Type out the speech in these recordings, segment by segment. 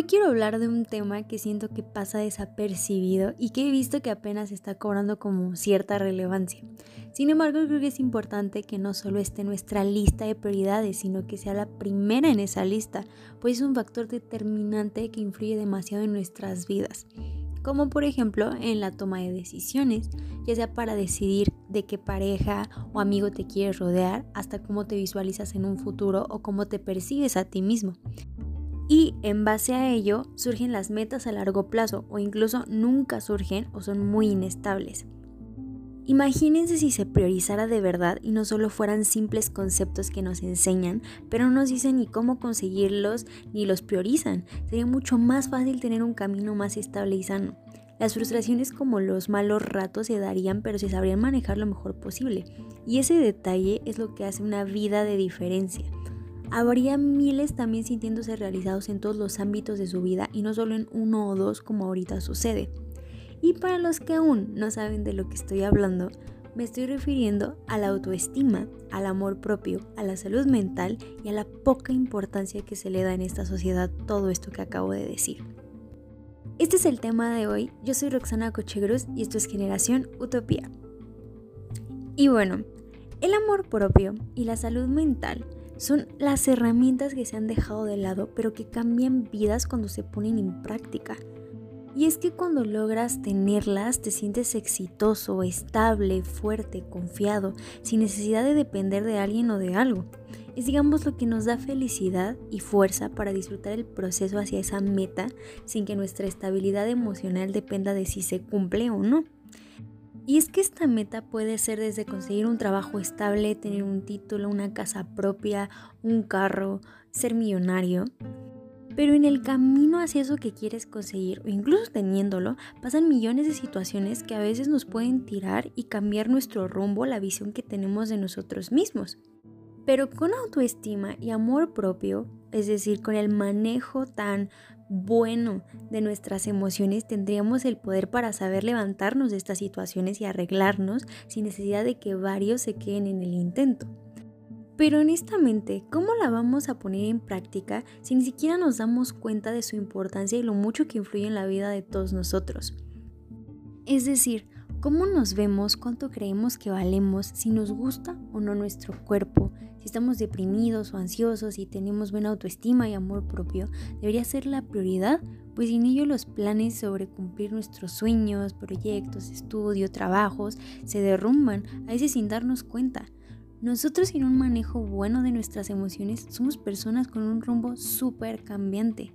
Hoy quiero hablar de un tema que siento que pasa desapercibido y que he visto que apenas está cobrando como cierta relevancia. Sin embargo, creo que es importante que no solo esté en nuestra lista de prioridades, sino que sea la primera en esa lista, pues es un factor determinante que influye demasiado en nuestras vidas. Como por ejemplo en la toma de decisiones, ya sea para decidir de qué pareja o amigo te quieres rodear, hasta cómo te visualizas en un futuro o cómo te percibes a ti mismo y en base a ello surgen las metas a largo plazo o incluso nunca surgen o son muy inestables. Imagínense si se priorizara de verdad y no solo fueran simples conceptos que nos enseñan, pero no nos dicen ni cómo conseguirlos ni los priorizan. Sería mucho más fácil tener un camino más estable y sano. Las frustraciones como los malos ratos se darían, pero se sabrían manejar lo mejor posible. Y ese detalle es lo que hace una vida de diferencia habría miles también sintiéndose realizados en todos los ámbitos de su vida y no solo en uno o dos como ahorita sucede. Y para los que aún no saben de lo que estoy hablando, me estoy refiriendo a la autoestima, al amor propio, a la salud mental y a la poca importancia que se le da en esta sociedad todo esto que acabo de decir. Este es el tema de hoy. Yo soy Roxana Cochegruz y esto es Generación Utopía. Y bueno, el amor propio y la salud mental son las herramientas que se han dejado de lado, pero que cambian vidas cuando se ponen en práctica. Y es que cuando logras tenerlas te sientes exitoso, estable, fuerte, confiado, sin necesidad de depender de alguien o de algo. Es digamos lo que nos da felicidad y fuerza para disfrutar el proceso hacia esa meta sin que nuestra estabilidad emocional dependa de si se cumple o no. Y es que esta meta puede ser desde conseguir un trabajo estable, tener un título, una casa propia, un carro, ser millonario. Pero en el camino hacia eso que quieres conseguir, o incluso teniéndolo, pasan millones de situaciones que a veces nos pueden tirar y cambiar nuestro rumbo, la visión que tenemos de nosotros mismos. Pero con autoestima y amor propio, es decir, con el manejo tan bueno de nuestras emociones, tendríamos el poder para saber levantarnos de estas situaciones y arreglarnos sin necesidad de que varios se queden en el intento. Pero honestamente, ¿cómo la vamos a poner en práctica si ni siquiera nos damos cuenta de su importancia y lo mucho que influye en la vida de todos nosotros? Es decir, ¿cómo nos vemos, cuánto creemos que valemos, si nos gusta o no nuestro cuerpo, si estamos deprimidos o ansiosos y tenemos buena autoestima y amor propio, debería ser la prioridad, pues sin ello los planes sobre cumplir nuestros sueños, proyectos, estudio, trabajos se derrumban, a veces sin darnos cuenta. Nosotros sin un manejo bueno de nuestras emociones somos personas con un rumbo súper cambiante.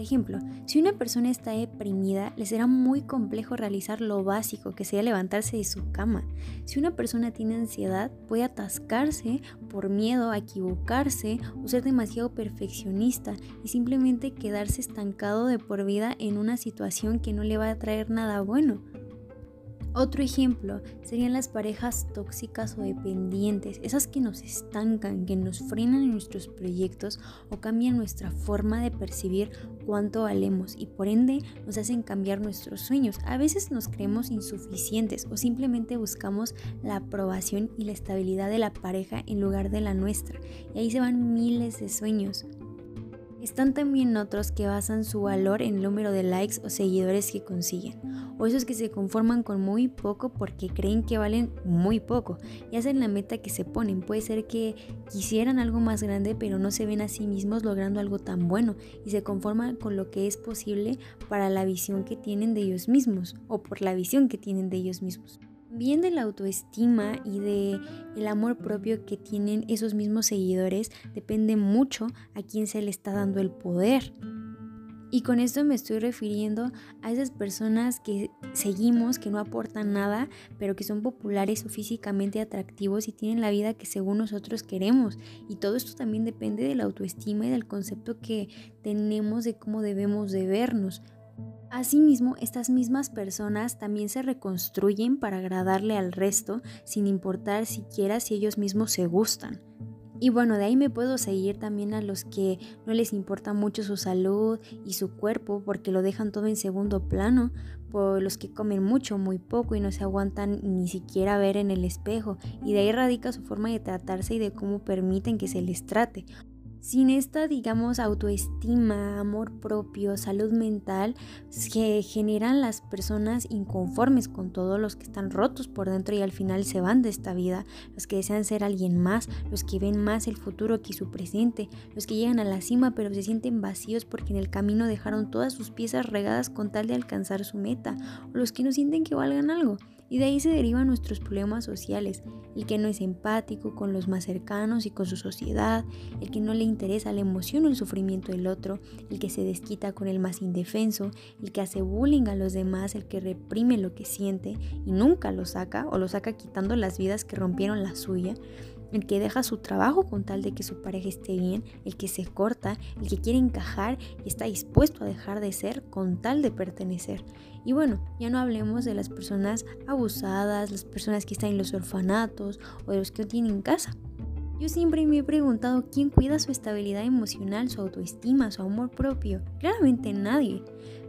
Por ejemplo, si una persona está deprimida, le será muy complejo realizar lo básico, que sea levantarse de su cama. Si una persona tiene ansiedad, puede atascarse por miedo a equivocarse o ser demasiado perfeccionista y simplemente quedarse estancado de por vida en una situación que no le va a traer nada bueno. Otro ejemplo serían las parejas tóxicas o dependientes, esas que nos estancan, que nos frenan en nuestros proyectos o cambian nuestra forma de percibir cuánto valemos y por ende nos hacen cambiar nuestros sueños. A veces nos creemos insuficientes o simplemente buscamos la aprobación y la estabilidad de la pareja en lugar de la nuestra. Y ahí se van miles de sueños. Están también otros que basan su valor en el número de likes o seguidores que consiguen, o esos que se conforman con muy poco porque creen que valen muy poco y hacen la meta que se ponen. Puede ser que quisieran algo más grande pero no se ven a sí mismos logrando algo tan bueno y se conforman con lo que es posible para la visión que tienen de ellos mismos o por la visión que tienen de ellos mismos bien de la autoestima y de el amor propio que tienen esos mismos seguidores depende mucho a quién se le está dando el poder. Y con esto me estoy refiriendo a esas personas que seguimos, que no aportan nada, pero que son populares o físicamente atractivos y tienen la vida que según nosotros queremos. Y todo esto también depende de la autoestima y del concepto que tenemos de cómo debemos de vernos. Asimismo, estas mismas personas también se reconstruyen para agradarle al resto sin importar siquiera si ellos mismos se gustan. Y bueno, de ahí me puedo seguir también a los que no les importa mucho su salud y su cuerpo porque lo dejan todo en segundo plano, por los que comen mucho, muy poco y no se aguantan ni siquiera ver en el espejo. Y de ahí radica su forma de tratarse y de cómo permiten que se les trate Sin esta, digamos, autoestima, amor propio, salud mental, que generan las personas inconformes con todos los que están rotos por dentro y al final se van de esta vida, los que desean ser alguien más, los que ven más el futuro que su presente, los que llegan a la cima pero se sienten vacíos porque en el camino dejaron todas sus piezas regadas con tal de alcanzar su meta, o los que no sienten que valgan algo. Y de ahí se derivan nuestros problemas sociales, el que no es empático con los más cercanos y con su sociedad, el que no le interesa la emoción o el sufrimiento del otro, el que se desquita con el más indefenso, el que hace bullying a los demás, el que reprime lo que siente y nunca lo saca o lo saca quitando las vidas que rompieron la suya, el que deja su trabajo con tal de que su pareja esté bien, el que se corta, el que quiere encajar y está dispuesto a dejar de ser con tal de pertenecer. Y bueno, ya no hablemos de las personas abusadas, las personas que están en los orfanatos o de los que no tienen casa. Yo siempre me he preguntado quién cuida su estabilidad emocional, su autoestima, su amor propio. Claramente nadie.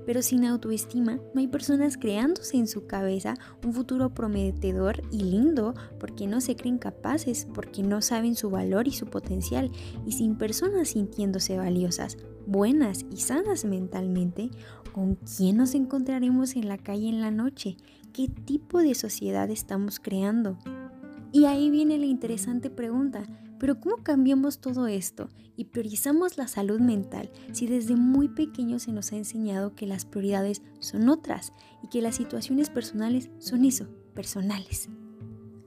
Pero sin autoestima no hay personas creándose en su cabeza un futuro prometedor y lindo porque no se creen capaces, porque no saben su valor y su potencial. Y sin personas sintiéndose valiosas, buenas y sanas mentalmente, ¿con quién nos encontraremos en la calle en la noche? ¿Qué tipo de sociedad estamos creando? Y ahí viene la interesante pregunta, pero ¿cómo cambiamos todo esto y priorizamos la salud mental si desde muy pequeño se nos ha enseñado que las prioridades son otras y que las situaciones personales son eso, personales?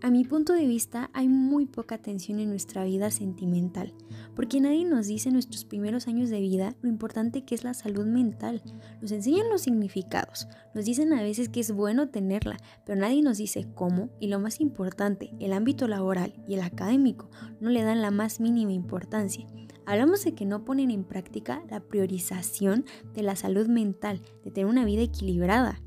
A mi punto de vista, hay muy poca atención en nuestra vida sentimental, porque nadie nos dice en nuestros primeros años de vida lo importante que es la salud mental. Nos enseñan los significados, nos dicen a veces que es bueno tenerla, pero nadie nos dice cómo y lo más importante, el ámbito laboral y el académico no le dan la más mínima importancia. Hablamos de que no ponen en práctica la priorización de la salud mental, de tener una vida equilibrada,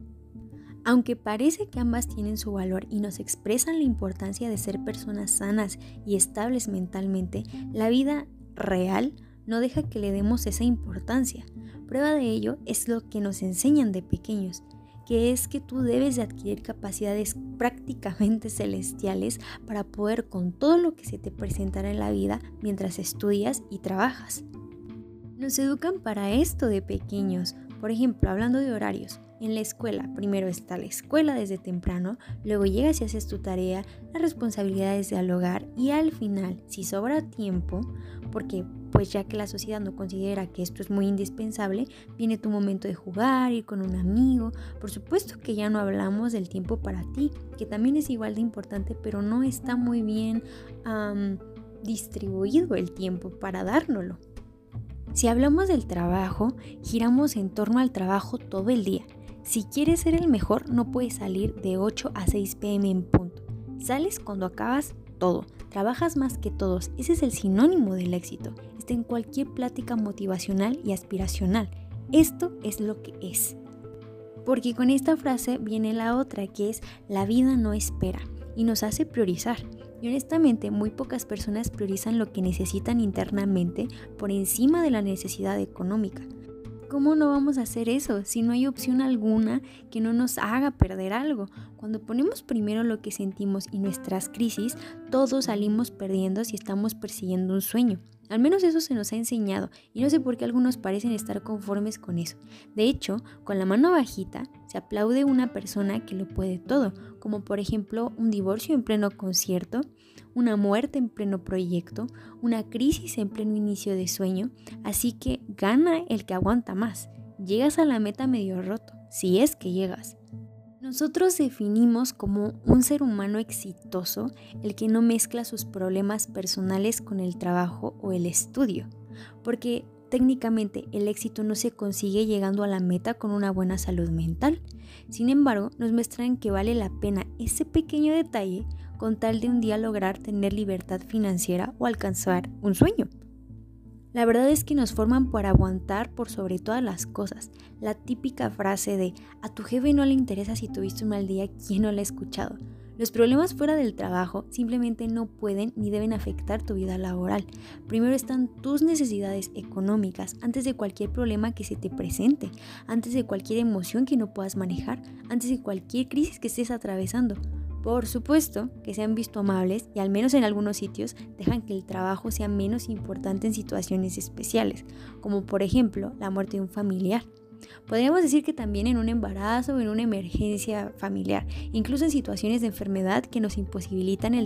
aunque parece que ambas tienen su valor y nos expresan la importancia de ser personas sanas y estables mentalmente, la vida real no deja que le demos esa importancia. Prueba de ello es lo que nos enseñan de pequeños, que es que tú debes de adquirir capacidades prácticamente celestiales para poder con todo lo que se te presentará en la vida mientras estudias y trabajas. Nos educan para esto de pequeños, por ejemplo, hablando de horarios. En la escuela, primero está la escuela desde temprano, luego llegas y haces tu tarea, las responsabilidades del hogar y al final, si sobra tiempo, porque pues ya que la sociedad no considera que esto es muy indispensable, viene tu momento de jugar, ir con un amigo. Por supuesto que ya no hablamos del tiempo para ti, que también es igual de importante, pero no está muy bien distribuido el tiempo para dárnoslo. Si hablamos del trabajo, giramos en torno al trabajo todo el día si quieres ser el mejor, no puedes salir de 8 a 6 pm en punto. Sales cuando acabas todo. Trabajas más que todos. Ese es el sinónimo del éxito. Está en cualquier plática motivacional y aspiracional. Esto es lo que es. Porque con esta frase viene la otra, que es la vida no espera y nos hace priorizar. Y honestamente, muy pocas personas priorizan lo que necesitan internamente por encima de la necesidad económica. ¿Cómo no vamos a hacer eso si no hay opción alguna que no nos haga perder algo? Cuando ponemos primero lo que sentimos y nuestras crisis, todos salimos perdiendo si estamos persiguiendo un sueño. Al menos eso se nos ha enseñado y no sé por qué algunos parecen estar conformes con eso. De hecho, con la mano bajita aplaude una persona que lo puede todo, como por ejemplo un divorcio en pleno concierto, una muerte en pleno proyecto, una crisis en pleno inicio de sueño, así que gana el que aguanta más. Llegas a la meta medio roto, si es que llegas. Nosotros definimos como un ser humano exitoso el que no mezcla sus problemas personales con el trabajo o el estudio, porque técnicamente el éxito no se consigue llegando a la meta con una buena salud mental. Sin embargo, nos muestran que vale la pena ese pequeño detalle con tal de un día lograr tener libertad financiera o alcanzar un sueño. La verdad es que nos forman para aguantar por sobre todas las cosas. La típica frase de a tu jefe no le interesa si tuviste un mal día, ¿quién no la ha escuchado? Los problemas fuera del trabajo simplemente no pueden ni deben afectar tu vida laboral. Primero están tus necesidades económicas antes de cualquier problema que se te presente, antes de cualquier emoción que no puedas manejar, antes de cualquier crisis que estés atravesando. Por supuesto que se han visto amables y al menos en algunos sitios dejan que el trabajo sea menos importante en situaciones especiales, como por ejemplo la muerte de un familiar. Podríamos decir que también en un embarazo o en una emergencia familiar, incluso en situaciones de enfermedad que nos imposibilitan el,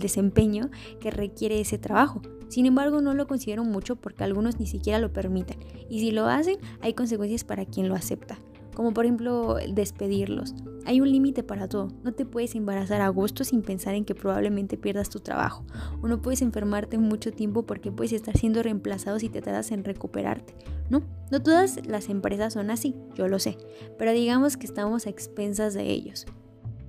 desempeño que requiere ese trabajo. Sin embargo, no lo considero mucho porque algunos ni siquiera lo permiten, y si lo hacen, hay consecuencias para quien lo acepta como por ejemplo despedirlos. Hay un límite para todo. No te puedes embarazar a gusto sin pensar en que probablemente pierdas tu trabajo. O no puedes enfermarte mucho tiempo porque puedes estar siendo reemplazado si te tardas en recuperarte. No, no todas las empresas son así, yo lo sé. Pero digamos que estamos a expensas de ellos.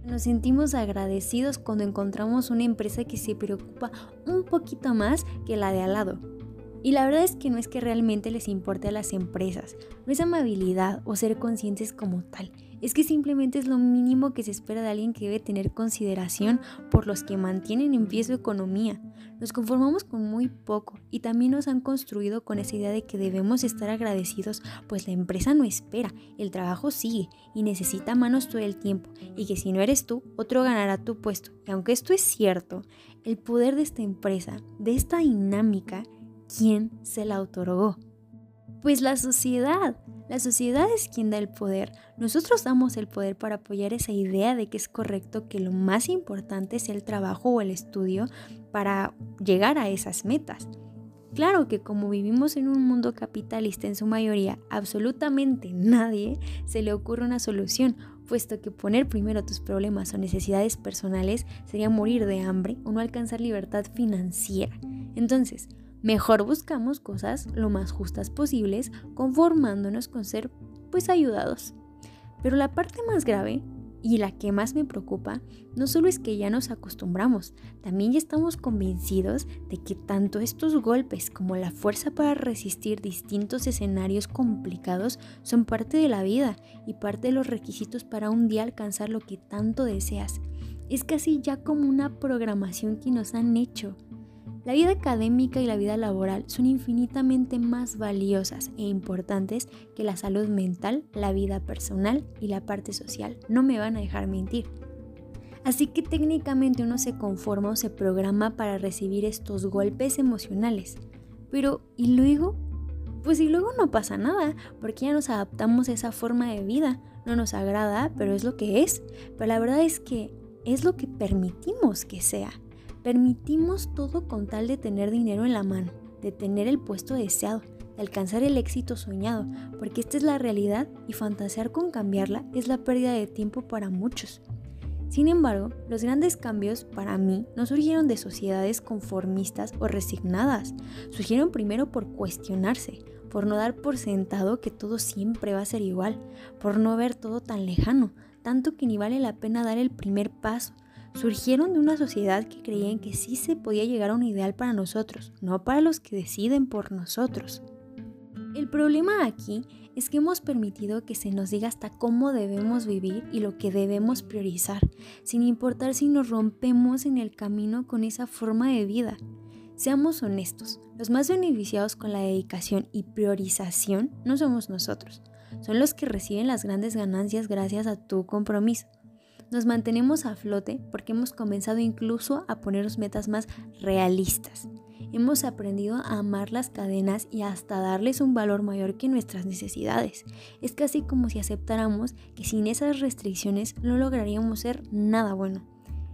Nos sentimos agradecidos cuando encontramos una empresa que se preocupa un poquito más que la de al lado y la verdad es que no es que realmente les importe a las empresas, no es amabilidad o ser conscientes como tal, es que simplemente es lo mínimo que se espera de alguien que debe tener consideración por los que mantienen en pie su economía. Nos conformamos con muy poco y también nos han construido con esa idea de que debemos estar agradecidos, pues la empresa no espera, el trabajo sigue y necesita manos todo el tiempo y que si no eres tú, otro ganará tu puesto. Y aunque esto es cierto, el poder de esta empresa, de esta dinámica, ¿quién se la otorgó? Pues la sociedad. La sociedad es quien da el poder. Nosotros damos el poder para apoyar esa idea de que es correcto que lo más importante es el trabajo o el estudio para llegar a esas metas. Claro que como vivimos en un mundo capitalista en su mayoría, absolutamente nadie se le ocurre una solución, puesto que poner primero tus problemas o necesidades personales sería morir de hambre o no alcanzar libertad financiera. Entonces, Mejor buscamos cosas lo más justas posibles, conformándonos con ser pues ayudados. Pero la parte más grave y la que más me preocupa no solo es que ya nos acostumbramos, también ya estamos convencidos de que tanto estos golpes como la fuerza para resistir distintos escenarios complicados son parte de la vida y parte de los requisitos para un día alcanzar lo que tanto deseas. Es casi ya como una programación que nos han hecho. La vida académica y la vida laboral son infinitamente más valiosas e importantes que la salud mental, la vida personal y la parte social. No me van a dejar mentir. Así que técnicamente uno se conforma o se programa para recibir estos golpes emocionales. Pero, ¿y luego? Pues y luego no pasa nada, porque ya nos adaptamos a esa forma de vida. No nos agrada, pero es lo que es. Pero la verdad es que es lo que permitimos que sea. Permitimos todo con tal de tener dinero en la mano, de tener el puesto deseado, de alcanzar el éxito soñado, porque esta es la realidad y fantasear con cambiarla es la pérdida de tiempo para muchos. Sin embargo, los grandes cambios para mí no surgieron de sociedades conformistas o resignadas, surgieron primero por cuestionarse, por no dar por sentado que todo siempre va a ser igual, por no ver todo tan lejano, tanto que ni vale la pena dar el primer paso, surgieron de una sociedad que creía en que sí se podía llegar a un ideal para nosotros, no para los que deciden por nosotros. El problema aquí es que hemos permitido que se nos diga hasta cómo debemos vivir y lo que debemos priorizar, sin importar si nos rompemos en el camino con esa forma de vida. Seamos honestos, los más beneficiados con la dedicación y priorización no somos nosotros, son los que reciben las grandes ganancias gracias a tu compromiso. Nos mantenemos a flote porque hemos comenzado incluso a ponernos metas más realistas. Hemos aprendido a amar las cadenas y hasta darles un valor mayor que nuestras necesidades. Es casi como si aceptáramos que sin esas restricciones no lograríamos ser nada bueno.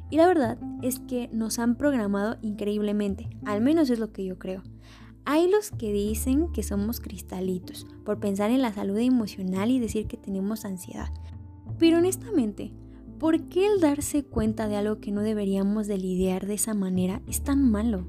Y la verdad es que nos han programado increíblemente, al menos es lo que yo creo. Hay los que dicen que somos cristalitos por pensar en la salud emocional y decir que tenemos ansiedad. Pero honestamente, ¿Por qué el darse cuenta de algo que no deberíamos de lidiar de esa manera es tan malo?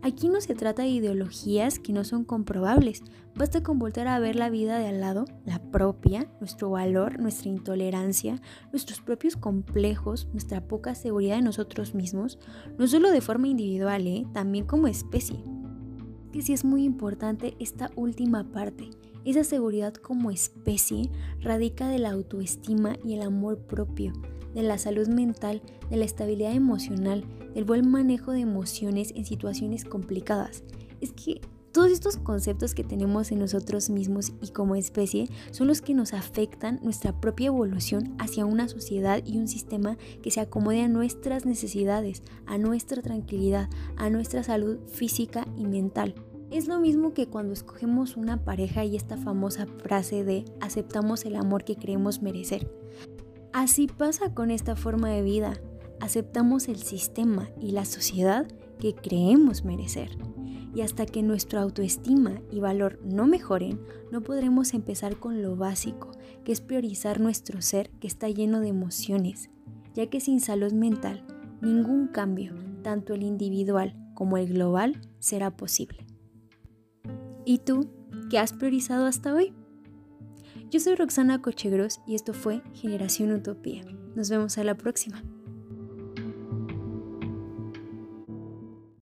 Aquí no se trata de ideologías que no son comprobables. Basta con volver a ver la vida de al lado, la propia, nuestro valor, nuestra intolerancia, nuestros propios complejos, nuestra poca seguridad de nosotros mismos, no solo de forma individual, ¿eh? también como especie. Que sí es muy importante esta última parte esa seguridad como especie radica de la autoestima y el amor propio, de la salud mental, de la estabilidad emocional, del buen manejo de emociones en situaciones complicadas. Es que Todos estos conceptos que tenemos en nosotros mismos y como especie son los que nos afectan nuestra propia evolución hacia una sociedad y un sistema que se acomode a nuestras necesidades, a nuestra tranquilidad, a nuestra salud física y mental. Es lo mismo que cuando escogemos una pareja y esta famosa frase de aceptamos el amor que creemos merecer. Así pasa con esta forma de vida. Aceptamos el sistema y la sociedad que creemos merecer y hasta que nuestra autoestima y valor no mejoren, no podremos empezar con lo básico, que es priorizar nuestro ser que está lleno de emociones, ya que sin salud mental, ningún cambio, tanto el individual como el global, será posible. ¿Y tú, qué has priorizado hasta hoy? Yo soy Roxana Cochegros y esto fue Generación Utopía. Nos vemos a la próxima.